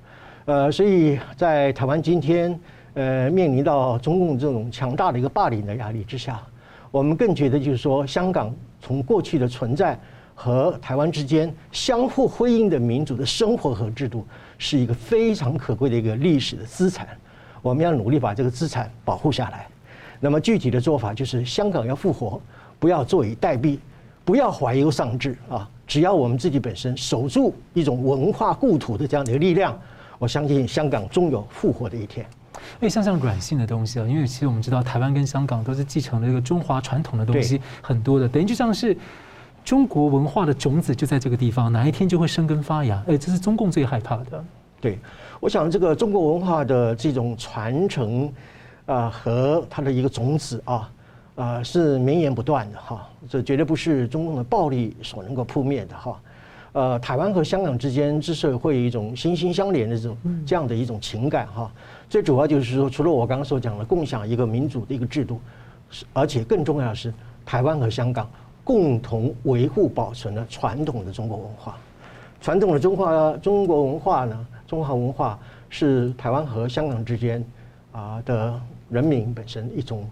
呃，所以在台湾今天呃面临到中共这种强大的一个霸凌的压力之下，我们更觉得就是说，香港从过去的存在和台湾之间相互辉映的民主的生活和制度，是一个非常可贵的一个历史的资产。我们要努力把这个资产保护下来。那么具体的做法就是，香港要复活，不要坐以待毙，不要怀忧丧志啊！只要我们自己本身守住一种文化故土的这样的一个力量，我相信香港终有复活的一天。哎，像这样软性的东西啊，因为其实我们知道，台湾跟香港都是继承了一个中华传统的东西很多的，等于就像是中国文化的种子就在这个地方，哪一天就会生根发芽。哎，这是中共最害怕的。对。我想，这个中国文化的这种传承，啊，和它的一个种子啊，啊，是绵延不断的哈。这绝对不是中共的暴力所能够扑灭的哈。呃，台湾和香港之间之所以会有一种心心相连的这种这样的一种情感哈，最主要就是说，除了我刚刚所讲的共享一个民主的一个制度，而且更重要的是，台湾和香港共同维护保存了传统的中国文化。传统的中华中国文化呢，中华文化是台湾和香港之间啊的人民本身一种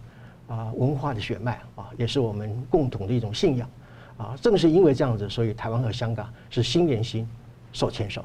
啊文化的血脉啊，也是我们共同的一种信仰啊。正是因为这样子，所以台湾和香港是心连心，手牵手。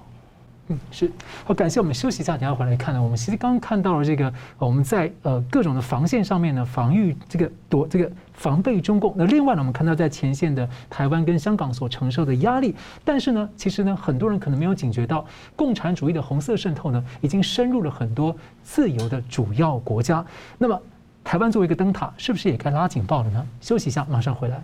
嗯，是好，感谢我们休息一下，等下回来看呢。我们其实刚刚看到了这个，我们在呃各种的防线上面呢，防御这个躲这个防备中共。那另外呢，我们看到在前线的台湾跟香港所承受的压力。但是呢，其实呢，很多人可能没有警觉到，共产主义的红色渗透呢，已经深入了很多自由的主要国家。那么，台湾作为一个灯塔，是不是也该拉警报了呢？休息一下，马上回来。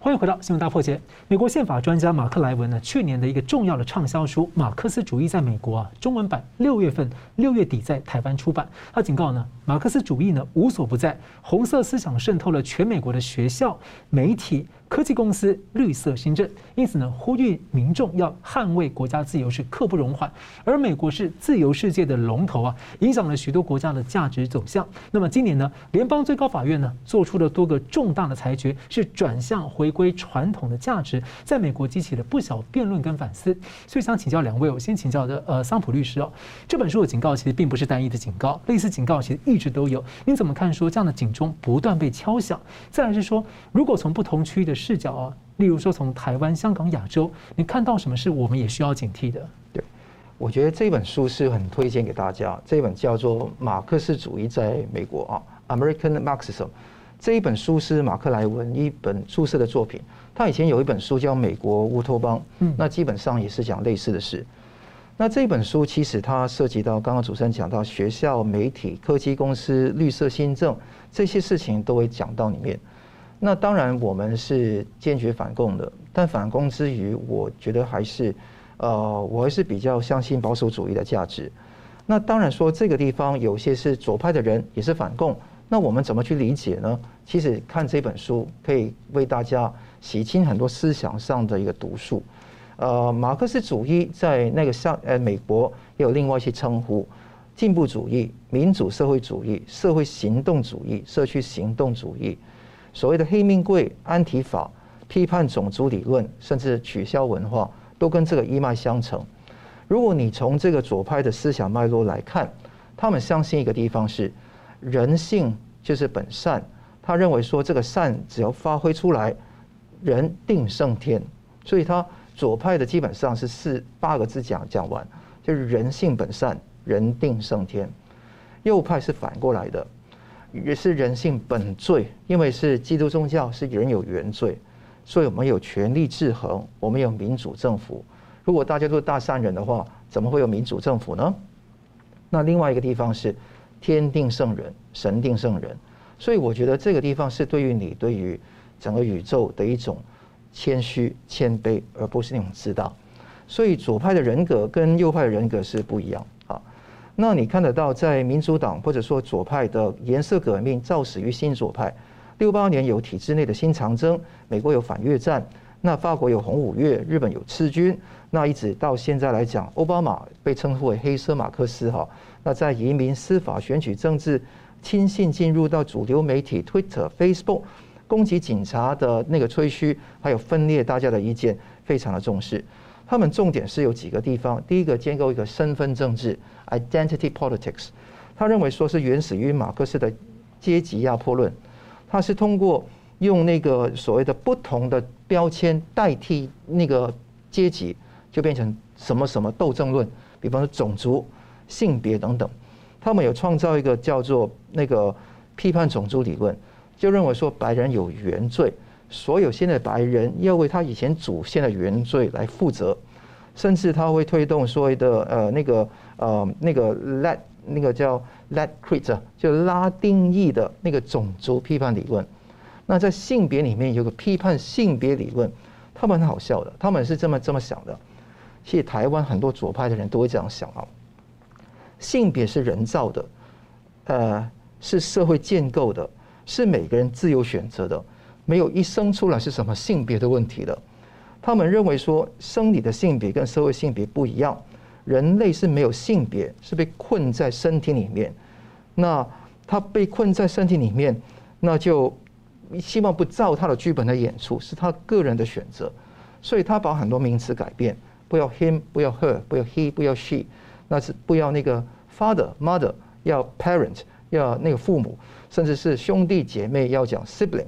欢迎回到新闻大破解。美国宪法专家马克莱文呢，去年的一个重要的畅销书《马克思主义在美国》啊，中文版六月份六月底在台湾出版。他警告呢，马克思主义呢无所不在，红色思想渗透了全美国的学校、媒体。科技公司绿色新政，因此呢，呼吁民众要捍卫国家自由是刻不容缓。而美国是自由世界的龙头啊，影响了许多国家的价值走向。那么今年呢，联邦最高法院呢做出了多个重大的裁决，是转向回归传统的价值，在美国激起了不小辩论跟反思。所以想请教两位，我先请教的呃桑普律师哦，这本书的警告其实并不是单一的警告，类似警告其实一直都有。您怎么看说这样的警钟不断被敲响？再来是说，如果从不同区域的视角啊，例如说从台湾、香港、亚洲，你看到什么是我们也需要警惕的？对，我觉得这本书是很推荐给大家。这本叫做《马克思主义在美国》啊，《American Marxism》。这一本书是马克莱文一本出色的作品。他以前有一本书叫《美国乌托邦》，嗯，那基本上也是讲类似的事。那这本书其实它涉及到刚刚主持人讲到学校、媒体、科技公司、绿色新政这些事情都会讲到里面。那当然，我们是坚决反共的，但反共之余，我觉得还是，呃，我还是比较相信保守主义的价值。那当然说这个地方有些是左派的人也是反共，那我们怎么去理解呢？其实看这本书可以为大家洗清很多思想上的一个毒素。呃，马克思主义在那个上呃美国也有另外一些称呼，进步主义、民主社会主义、社会行动主义、社区行动主义。所谓的黑命贵、安提法、批判种族理论，甚至取消文化，都跟这个一脉相承。如果你从这个左派的思想脉络来看，他们相信一个地方是人性就是本善，他认为说这个善只要发挥出来，人定胜天。所以他左派的基本上是四八个字讲讲完，就是人性本善，人定胜天。右派是反过来的，也是人性本罪，因为是基督宗教是人有原罪，所以我们有权力制衡，我们有民主政府。如果大家都是大善人的话，怎么会有民主政府呢？那另外一个地方是天定圣人，神定圣人，所以我觉得这个地方是对于你对于整个宇宙的一种谦虚谦卑，而不是那种自大。所以左派的人格跟右派的人格是不一样。那你看得到，在民主党或者说左派的颜色革命，肇始于新左派。六八年有体制内的新长征，美国有反越战，那法国有红五月，日本有赤军。那一直到现在来讲，奥巴马被称呼为黑色马克思哈。那在移民、司法、选举、政治，亲信进入到主流媒体，Twitter、Facebook，攻击警察的那个吹嘘，还有分裂大家的意见，非常的重视。他们重点是有几个地方，第一个建构一个身份政治 （identity politics）。他认为说是原始于马克思的阶级压迫论，他是通过用那个所谓的不同的标签代替那个阶级。就变成什么什么斗争论，比方说种族、性别等等，他们有创造一个叫做那个批判种族理论，就认为说白人有原罪，所有现在白人要为他以前祖先的原罪来负责，甚至他会推动所谓的呃那个呃那个 let 那个叫 let Crit 就拉丁裔的那个种族批判理论。那在性别里面有个批判性别理论，他们很好笑的，他们是这么这么想的。其实台湾很多左派的人都会这样想啊，性别是人造的，呃，是社会建构的，是每个人自由选择的，没有一生出来是什么性别的问题的。他们认为说，生理的性别跟社会性别不一样，人类是没有性别，是被困在身体里面。那他被困在身体里面，那就希望不照他的剧本来演出，是他个人的选择。所以他把很多名词改变。不要 him，不要 her，不要 he，不要 she，那是不要那个 father mother，要 parent，要那个父母，甚至是兄弟姐妹要讲 sibling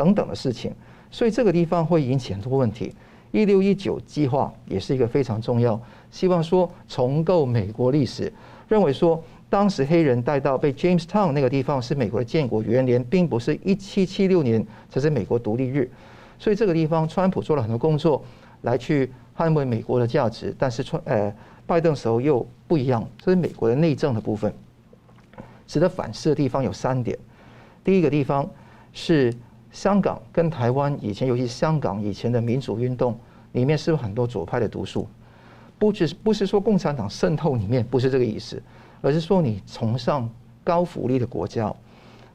等等的事情，所以这个地方会引起很多问题。一六一九计划也是一个非常重要，希望说重构美国历史，认为说当时黑人带到被 Jamestown 那个地方是美国的建国元年，并不是一七七六年才是美国独立日，所以这个地方川普做了很多工作来去。捍卫美国的价值，但是川呃拜登时候又不一样，这是美国的内政的部分，值得反思的地方有三点。第一个地方是香港跟台湾以前，尤其香港以前的民主运动里面，是有很多左派的毒素，不只是不是说共产党渗透里面，不是这个意思，而是说你崇尚高福利的国家，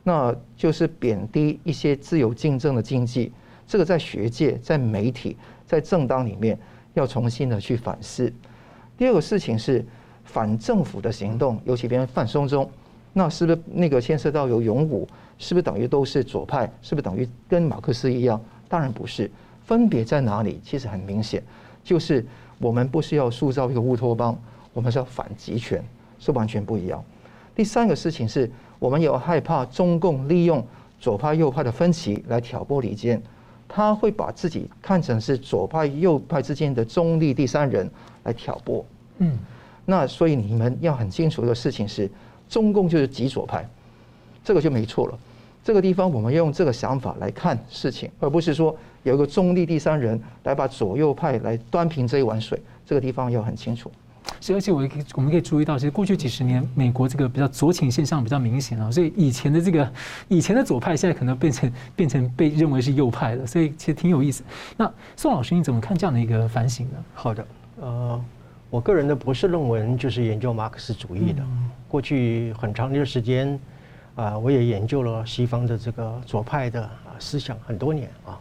那就是贬低一些自由竞争的经济。这个在学界、在媒体、在政党里面。要重新的去反思。第二个事情是反政府的行动，尤其别人反送中，那是不是那个牵涉到有勇武？是不是等于都是左派？是不是等于跟马克思一样？当然不是，分别在哪里？其实很明显，就是我们不是要塑造一个乌托邦，我们是要反极权，是完全不一样。第三个事情是我们有害怕中共利用左派右派的分歧来挑拨离间。他会把自己看成是左派右派之间的中立第三人来挑拨，嗯，那所以你们要很清楚的事情是，中共就是极左派，这个就没错了。这个地方我们要用这个想法来看事情，而不是说有一个中立第三人来把左右派来端平这一碗水。这个地方要很清楚。是，而且我可以，我们可以注意到，其实过去几十年，美国这个比较左倾现象比较明显啊，所以以前的这个以前的左派，现在可能变成变成被认为是右派了，所以其实挺有意思。那宋老师，你怎么看这样的一个反省呢？好的，呃，我个人的博士论文就是研究马克思主义的。过去很长一段时间啊，我也研究了西方的这个左派的啊思想很多年啊。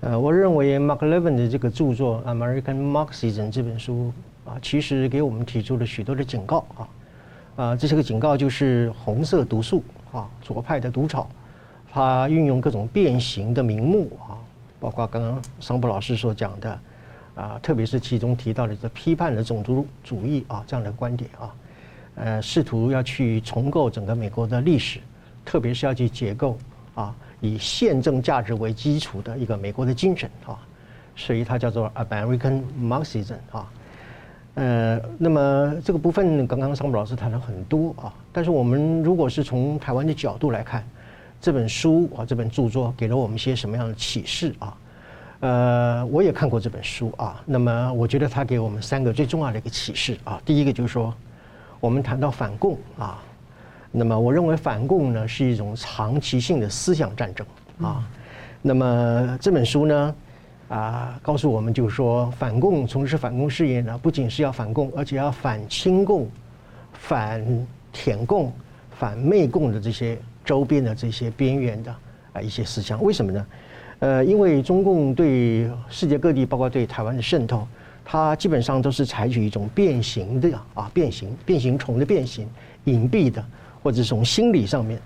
呃，我认为 Mark Levin 的这个著作《American Marxism》这本书。啊，其实给我们提出了许多的警告啊，啊，这些个警告，就是红色毒素啊，左派的毒草，它运用各种变形的名目啊，包括刚刚桑布老师所讲的啊，特别是其中提到的这批判的种族主义啊这样的观点啊，呃，试图要去重构整个美国的历史，特别是要去解构啊，以宪政价值为基础的一个美国的精神啊，所以它叫做 American Marxism 啊。呃，那么这个部分刚刚桑普老师谈了很多啊，但是我们如果是从台湾的角度来看，这本书啊，这本著作给了我们一些什么样的启示啊？呃，我也看过这本书啊，那么我觉得他给我们三个最重要的一个启示啊，第一个就是说，我们谈到反共啊，那么我认为反共呢是一种长期性的思想战争啊，那么这本书呢啊告诉我们就是说，反共从事反共事业呢，不仅是要反共，而且要反亲共、反舔共、反媚共的这些周边的这些边缘的啊一些思想，为什么呢？呃，因为中共对世界各地，包括对台湾的渗透，它基本上都是采取一种变形的啊，变形、变形虫的变形、隐蔽的，或者从心理上面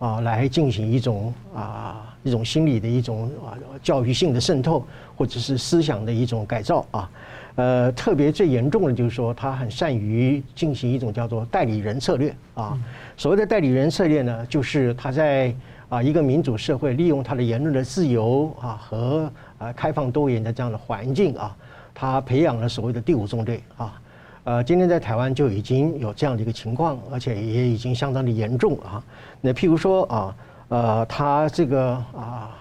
啊来进行一种啊一种心理的一种啊教育性的渗透，或者是思想的一种改造啊。呃，特别最严重的就是说，他很善于进行一种叫做代理人策略啊。所谓的代理人策略呢，就是他在。啊，一个民主社会利用他的言论的自由啊和啊开放多元的这样的环境啊，他培养了所谓的第五纵队啊，呃，今天在台湾就已经有这样的一个情况，而且也已经相当的严重啊。那譬如说啊，呃，他这个啊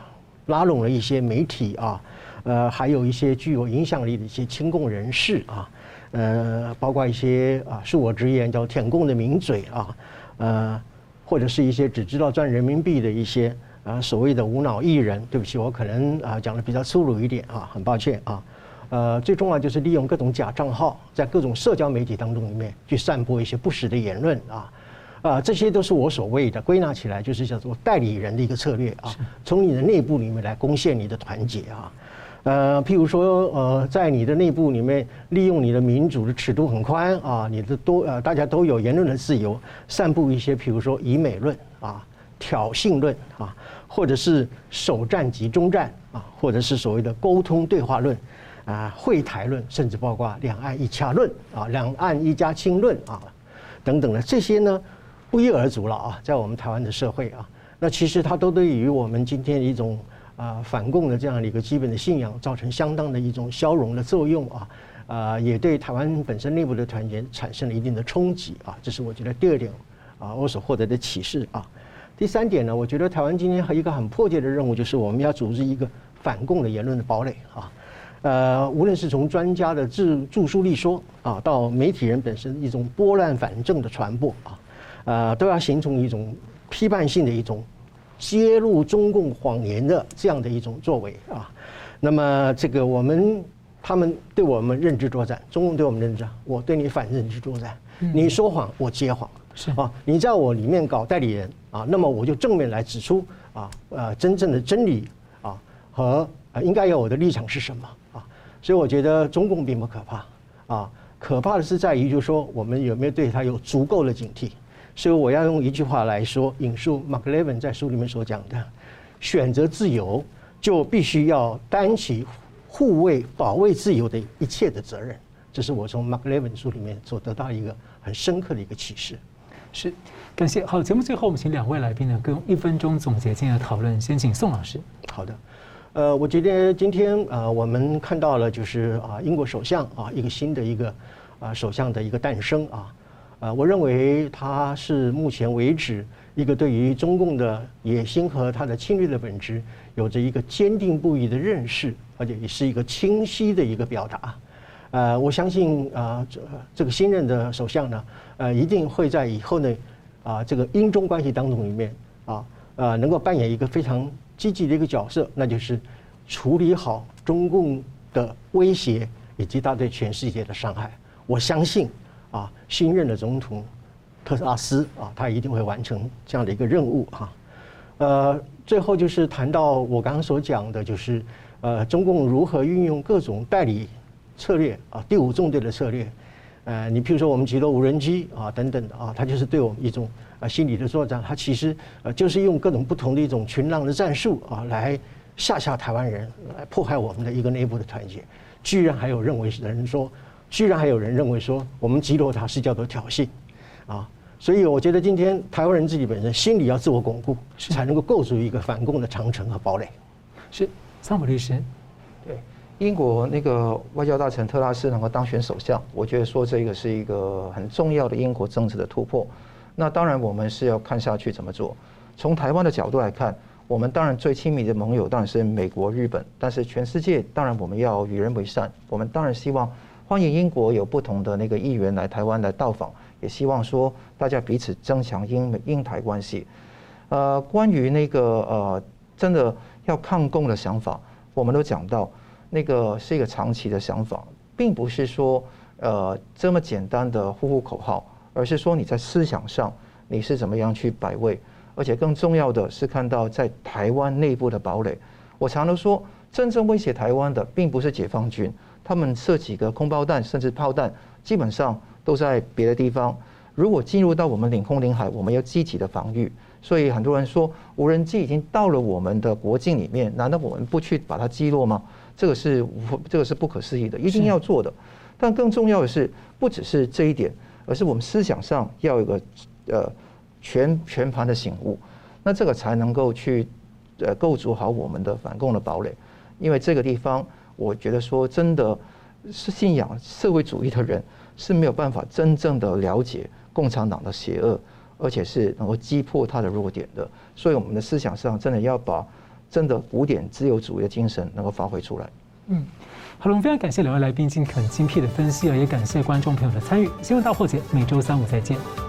拉拢了一些媒体啊，呃，还有一些具有影响力的一些亲共人士啊，呃，包括一些啊恕我直言叫舔共的名嘴啊，呃。或者是一些只知道赚人民币的一些啊所谓的无脑艺人，对不起，我可能啊讲的比较粗鲁一点啊，很抱歉啊。呃，最重要就是利用各种假账号，在各种社交媒体当中里面去散播一些不实的言论啊，啊，这些都是我所谓的归纳起来就是叫做代理人的一个策略啊，从你的内部里面来攻陷你的团结啊。呃，譬如说，呃，在你的内部里面，利用你的民主的尺度很宽啊，你的多呃，大家都有言论的自由，散布一些譬如说以美论啊、挑衅论啊，或者是首战即终战啊，或者是所谓的沟通对话论啊、会台论，甚至包括两岸一家论啊、两岸一家亲论啊等等的这些呢，不一而足了啊，在我们台湾的社会啊，那其实它都对于我们今天的一种。啊，反共的这样的一个基本的信仰，造成相当的一种消融的作用啊，啊，也对台湾本身内部的团结产生了一定的冲击啊，这是我觉得第二点啊，我所获得的启示啊。第三点呢，我觉得台湾今天还一个很迫切的任务，就是我们要组织一个反共的言论的堡垒啊，呃，无论是从专家的自著书立说啊，到媒体人本身一种拨乱反正的传播啊，呃，都要形成一种批判性的一种。揭露中共谎言的这样的一种作为啊，那么这个我们他们对我们认知作战，中共对我们认知，我对你反认知作战，你说谎我接谎，是。啊，你在我里面搞代理人啊，那么我就正面来指出啊呃真正的真理啊和啊应该有我的立场是什么啊，所以我觉得中共并不可怕啊，可怕的是在于就是说我们有没有对他有足够的警惕。所以我要用一句话来说，引述 Mark Levin 在书里面所讲的：选择自由，就必须要担起护卫、保卫自由的一切的责任。这是我从 Mark Levin 书里面所得到一个很深刻的一个启示。是，感谢。好，节目最后我们请两位来宾呢，各用一分钟总结今天的讨论。先请宋老师。好的，呃，我觉得今天呃，我们看到了就是啊，英国首相啊，一个新的一个啊首相的一个诞生啊。啊，我认为他是目前为止一个对于中共的野心和他的侵略的本质有着一个坚定不移的认识，而且也是一个清晰的一个表达。呃，我相信啊，这这个新任的首相呢，呃，一定会在以后呢，啊，这个英中关系当中里面啊，呃，能够扮演一个非常积极的一个角色，那就是处理好中共的威胁以及他对全世界的伤害。我相信。啊，新任的总统特拉斯啊，他一定会完成这样的一个任务哈。呃，最后就是谈到我刚刚所讲的，就是呃，中共如何运用各种代理策略啊，第五纵队的策略。呃，你譬如说我们击落无人机啊等等的啊，它就是对我们一种啊心理的作战。它其实呃就是用各种不同的一种群狼的战术啊，来吓吓台湾人，来破坏我们的一个内部的团结。居然还有认为人说。居然还有人认为说我们击落他是叫做挑衅，啊，所以我觉得今天台湾人自己本身心里要自我巩固，才能够构筑一个反共的长城和堡垒。是，桑普律师，对，英国那个外交大臣特拉斯能够当选首相，我觉得说这个是一个很重要的英国政治的突破。那当然，我们是要看下去怎么做。从台湾的角度来看，我们当然最亲密的盟友当然是美国、日本，但是全世界当然我们要与人为善。我们当然希望欢迎英国有不同的那个议员来台湾来到访，也希望说大家彼此增强英美英台关系。呃，关于那个呃，真的要抗共的想法，我们都讲到。那个是一个长期的想法，并不是说呃这么简单的呼呼口号，而是说你在思想上你是怎么样去摆位，而且更重要的是看到在台湾内部的堡垒。我常常说，真正威胁台湾的并不是解放军，他们射几个空包弹甚至炮弹，基本上都在别的地方。如果进入到我们领空领海，我们要积极的防御。所以很多人说无人机已经到了我们的国境里面，难道我们不去把它击落吗？这个是这个是不可思议的，一定要做的。但更重要的是，不只是这一点，而是我们思想上要有个呃全全盘的醒悟，那这个才能够去呃构筑好我们的反共的堡垒。因为这个地方，我觉得说真的是信仰社会主义的人是没有办法真正的了解共产党的邪恶，而且是能够击破他的弱点的。所以我们的思想上真的要把。真的古典自由主义的精神能够发挥出来。嗯，好了，我们非常感谢两位来宾今天很精辟的分析啊，也感谢观众朋友的参与。新闻大破解每周三五再见。